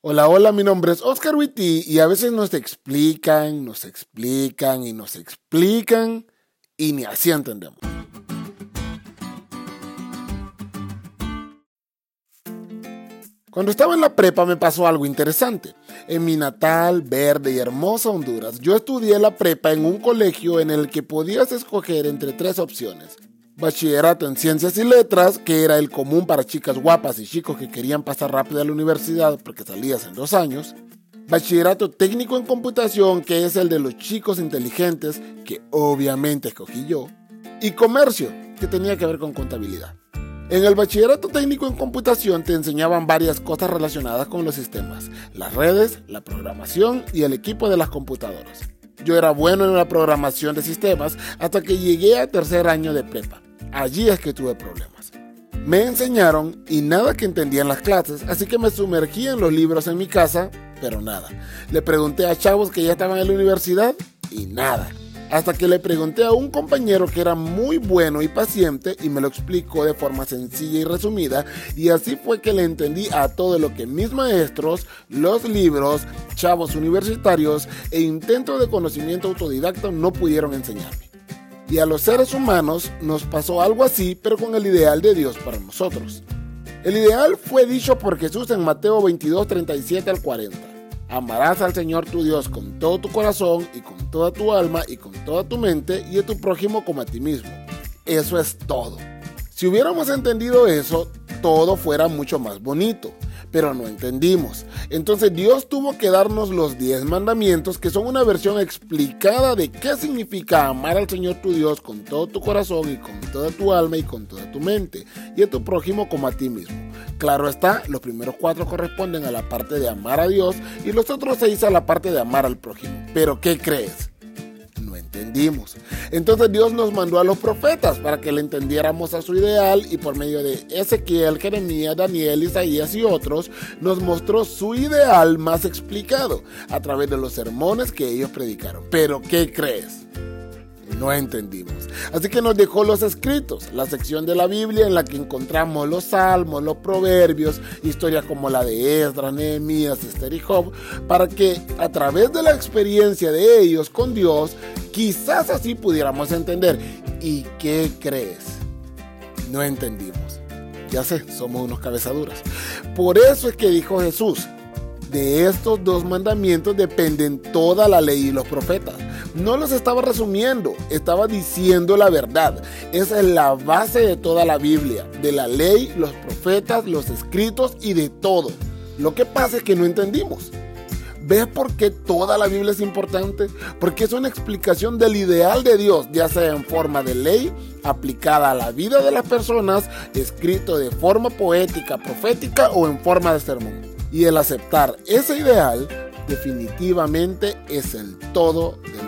Hola, hola, mi nombre es Oscar Witty y a veces nos explican, nos explican y nos explican y ni así entendemos. Cuando estaba en la prepa me pasó algo interesante. En mi natal, verde y hermosa Honduras, yo estudié la prepa en un colegio en el que podías escoger entre tres opciones. Bachillerato en Ciencias y Letras, que era el común para chicas guapas y chicos que querían pasar rápido a la universidad porque salías en dos años. Bachillerato técnico en computación, que es el de los chicos inteligentes, que obviamente escogí yo. Y comercio, que tenía que ver con contabilidad. En el bachillerato técnico en computación te enseñaban varias cosas relacionadas con los sistemas, las redes, la programación y el equipo de las computadoras. Yo era bueno en la programación de sistemas hasta que llegué a tercer año de prepa. Allí es que tuve problemas. Me enseñaron y nada que entendía en las clases, así que me sumergí en los libros en mi casa, pero nada. Le pregunté a chavos que ya estaban en la universidad y nada hasta que le pregunté a un compañero que era muy bueno y paciente y me lo explicó de forma sencilla y resumida y así fue que le entendí a todo lo que mis maestros, los libros, chavos universitarios e intentos de conocimiento autodidacta no pudieron enseñarme. Y a los seres humanos nos pasó algo así, pero con el ideal de Dios para nosotros. El ideal fue dicho por Jesús en Mateo 22, 37 al 40. Amarás al Señor tu Dios con todo tu corazón y con toda tu alma y con toda tu mente y a tu prójimo como a ti mismo. Eso es todo. Si hubiéramos entendido eso, todo fuera mucho más bonito pero no entendimos. Entonces Dios tuvo que darnos los 10 mandamientos que son una versión explicada de qué significa amar al Señor tu Dios con todo tu corazón y con toda tu alma y con toda tu mente y a tu prójimo como a ti mismo. Claro está, los primeros cuatro corresponden a la parte de amar a Dios y los otros seis a la parte de amar al prójimo. Pero ¿qué crees? Entendimos. Entonces Dios nos mandó a los profetas para que le entendiéramos a su ideal y por medio de Ezequiel, Jeremías, Daniel, Isaías y otros, nos mostró su ideal más explicado a través de los sermones que ellos predicaron. Pero ¿qué crees? no entendimos. Así que nos dejó los escritos, la sección de la Biblia en la que encontramos los salmos, los proverbios, historias como la de Esdras, Nehemías, Esther y Job, para que a través de la experiencia de ellos con Dios, quizás así pudiéramos entender. ¿Y qué crees? No entendimos. Ya sé, somos unos cabezaduras. Por eso es que dijo Jesús, de estos dos mandamientos dependen toda la ley y los profetas. No los estaba resumiendo, estaba diciendo la verdad. Esa es la base de toda la Biblia, de la ley, los profetas, los escritos y de todo. Lo que pasa es que no entendimos. ¿Ves por qué toda la Biblia es importante? Porque es una explicación del ideal de Dios, ya sea en forma de ley, aplicada a la vida de las personas, escrito de forma poética, profética o en forma de sermón. Y el aceptar ese ideal definitivamente es el todo del